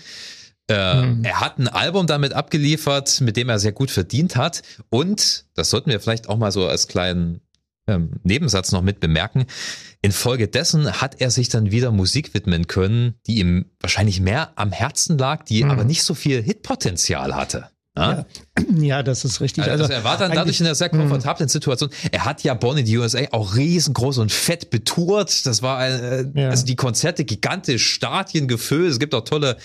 Äh, mhm. Er hat ein Album damit abgeliefert, mit dem er sehr gut verdient hat. Und, das sollten wir vielleicht auch mal so als kleinen ähm, Nebensatz noch mit bemerken, infolgedessen hat er sich dann wieder Musik widmen können, die ihm wahrscheinlich mehr am Herzen lag, die mhm. aber nicht so viel Hitpotenzial hatte. Ja? ja, das ist richtig. Also, also er war dann dadurch in einer sehr hm. komfortablen Situation. Er hat ja Born in the USA auch riesengroß und fett betourt. Das war äh, ja. also die Konzerte gigantisch, Stadien gefüllt. Es gibt auch tolle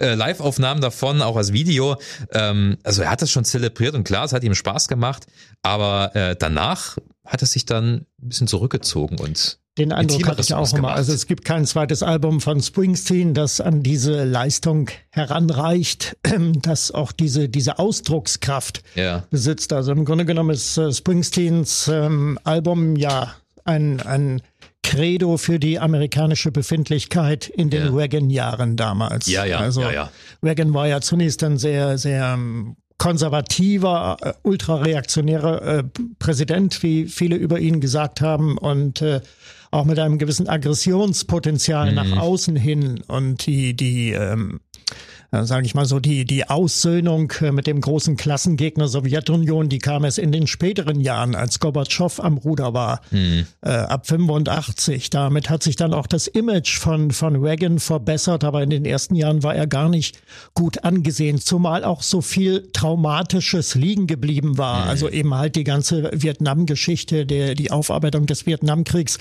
äh, Live-Aufnahmen davon, auch als Video. Ähm, also er hat das schon zelebriert und klar, es hat ihm Spaß gemacht. Aber äh, danach hat er sich dann ein bisschen zurückgezogen und den Eindruck hatte ich auch immer. Also es gibt kein zweites Album von Springsteen, das an diese Leistung heranreicht, das auch diese, diese Ausdruckskraft ja. besitzt. Also im Grunde genommen ist äh, Springsteens ähm, Album ja ein, ein Credo für die amerikanische Befindlichkeit in den ja. Reagan-Jahren damals. Ja, ja, also ja, ja. Reagan war ja zunächst ein sehr, sehr ähm, konservativer, äh, ultrareaktionärer äh, Präsident, wie viele über ihn gesagt haben und äh, auch mit einem gewissen Aggressionspotenzial mhm. nach außen hin und die die ähm, äh, sage ich mal so, die, die Aussöhnung äh, mit dem großen Klassengegner Sowjetunion, die kam es in den späteren Jahren, als Gorbatschow am Ruder war, mhm. äh, ab 85. Damit hat sich dann auch das Image von, von Reagan verbessert, aber in den ersten Jahren war er gar nicht gut angesehen, zumal auch so viel Traumatisches liegen geblieben war. Mhm. Also eben halt die ganze Vietnam-Geschichte, die Aufarbeitung des Vietnamkriegs,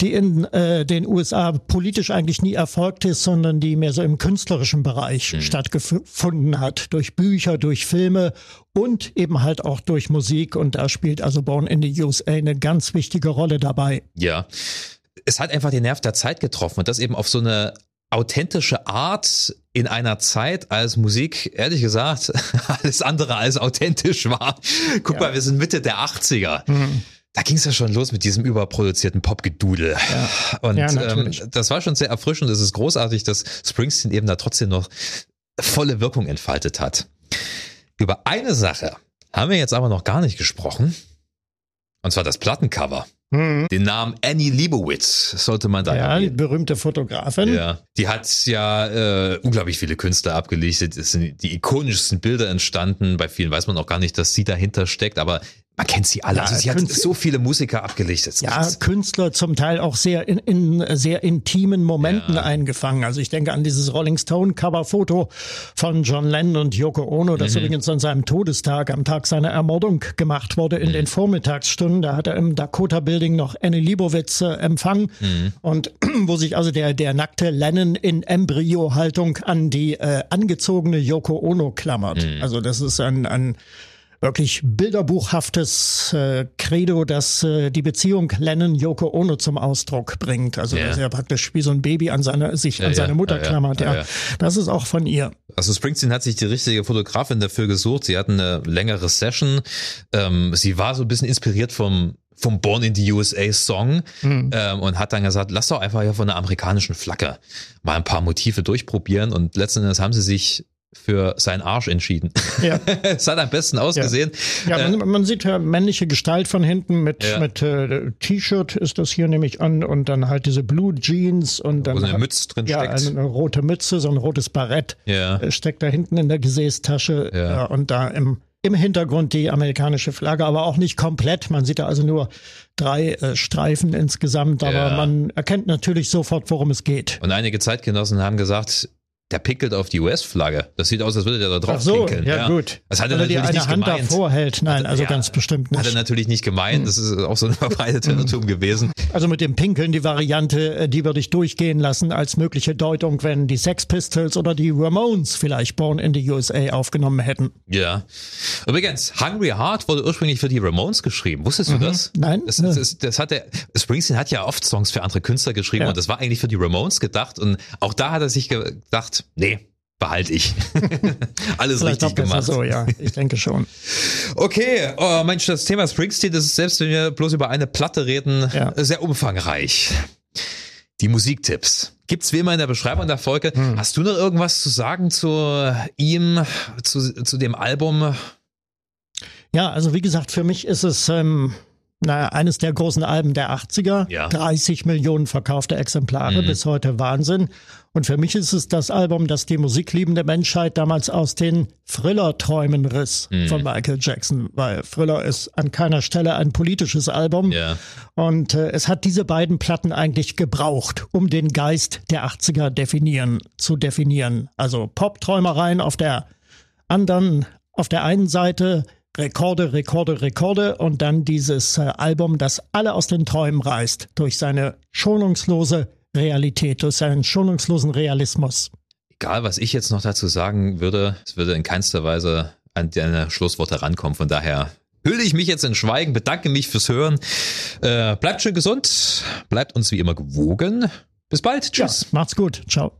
die in äh, den USA politisch eigentlich nie erfolgt ist, sondern die mehr so im künstlerischen Bereich mhm. stattgefunden hat. Durch Bücher, durch Filme und eben halt auch durch Musik. Und da spielt also Born in the USA eine ganz wichtige Rolle dabei. Ja. es hat einfach den Nerv der Zeit getroffen und das eben auf so eine authentische Art in einer Zeit, als Musik, ehrlich gesagt, alles andere als authentisch war. Guck ja. mal, wir sind Mitte der 80er. Mhm. Da ging es ja schon los mit diesem überproduzierten Popgedudel. Ja. Und ja, ähm, das war schon sehr erfrischend. Es ist großartig, dass Springsteen eben da trotzdem noch volle Wirkung entfaltet hat. Über eine Sache haben wir jetzt aber noch gar nicht gesprochen. Und zwar das Plattencover. Mhm. Den Namen Annie Leibovitz sollte man da Ja, die berühmte Fotografin. Ja, die hat ja äh, unglaublich viele Künstler abgelichtet. Es sind die ikonischsten Bilder entstanden. Bei vielen weiß man auch gar nicht, dass sie dahinter steckt, aber man kennt sie alle. Ja, also sie hat so viele Musiker abgelichtet. Ja. Künstler zum Teil auch sehr in, in sehr intimen Momenten ja. eingefangen. Also ich denke an dieses Rolling Stone Coverfoto von John Lennon und Yoko Ono, das mhm. übrigens an seinem Todestag, am Tag seiner Ermordung gemacht wurde in mhm. den Vormittagsstunden. Da hat er im Dakota Building noch Annie Leibovitz äh, empfangen mhm. und wo sich also der der nackte Lennon in Embryo-Haltung an die äh, angezogene Yoko Ono klammert. Mhm. Also das ist ein ein wirklich bilderbuchhaftes äh, Credo, das äh, die Beziehung Lennon Yoko Ono zum Ausdruck bringt. Also ja. dass er praktisch wie so ein Baby an seine sich ja, an seine Mutter ja, klammert. Ja, das ist auch von ihr. Also Springsteen hat sich die richtige Fotografin dafür gesucht. Sie hatten eine längere Session. Ähm, sie war so ein bisschen inspiriert vom vom Born in the USA Song mhm. ähm, und hat dann gesagt, lass doch einfach hier von der amerikanischen Flagge mal ein paar Motive durchprobieren und letzten Endes haben sie sich für seinen Arsch entschieden. Ja. es hat am besten ausgesehen. Ja, ja man, äh, man, sieht ja männliche Gestalt von hinten mit, ja. mit äh, T-Shirt ist das hier nämlich an und dann halt diese Blue Jeans und dann. Wo so eine Mütze drin ja, steckt. Eine, eine rote Mütze, so ein rotes Barett ja. Äh, steckt da hinten in der Gesäßtasche ja. und da im im Hintergrund die amerikanische Flagge, aber auch nicht komplett. Man sieht da also nur drei äh, Streifen insgesamt, aber ja. man erkennt natürlich sofort, worum es geht. Und einige Zeitgenossen haben gesagt, der pickelt auf die US-Flagge. Das sieht aus, als würde der da drauf Ach so, pinkeln. Ja, ja, gut. Das hat er natürlich eine nicht Hand gemeint. davor hält. Nein, also ja, ganz bestimmt nicht. Hat er natürlich nicht gemeint. Das ist auch so ein verbreiteter. Irrtum gewesen. Also mit dem Pinkeln, die Variante, äh, die würde ich durchgehen lassen als mögliche Deutung, wenn die Sex Pistols oder die Ramones vielleicht Born in the USA aufgenommen hätten. Ja. Übrigens, Hungry Heart wurde ursprünglich für die Ramones geschrieben. Wusstest du mhm. das? Nein. Das, das, das, das hat der, Springsteen hat ja oft Songs für andere Künstler geschrieben ja. und das war eigentlich für die Ramones gedacht und auch da hat er sich gedacht, nee, behalte ich. Alles Vielleicht richtig gemacht. So, ja, ich denke schon. okay, oh Mensch, das Thema Springsteen, das ist selbst wenn wir bloß über eine Platte reden, ja. sehr umfangreich. Die Musiktipps. Gibt's wie immer in der Beschreibung der Folge. Hm. Hast du noch irgendwas zu sagen zu ihm, zu, zu dem Album? Ja, also wie gesagt, für mich ist es ähm, naja, eines der großen Alben der 80er. Ja. 30 Millionen verkaufte Exemplare, mhm. bis heute Wahnsinn. Und für mich ist es das Album, das die musikliebende Menschheit damals aus den Thriller-Träumen riss mhm. von Michael Jackson, weil Thriller ist an keiner Stelle ein politisches Album. Ja. Und äh, es hat diese beiden Platten eigentlich gebraucht, um den Geist der 80er definieren, zu definieren. Also Pop-Träumereien auf der anderen, auf der einen Seite, Rekorde, Rekorde, Rekorde und dann dieses äh, Album, das alle aus den Träumen reißt durch seine schonungslose Realität, durch seinen schonungslosen Realismus. Egal, was ich jetzt noch dazu sagen würde, es würde in keinster Weise an deine Schlussworte rankommen. Von daher hülle ich mich jetzt in Schweigen, bedanke mich fürs Hören. Äh, bleibt schön gesund, bleibt uns wie immer gewogen. Bis bald. Tschüss. Ja, macht's gut. Ciao.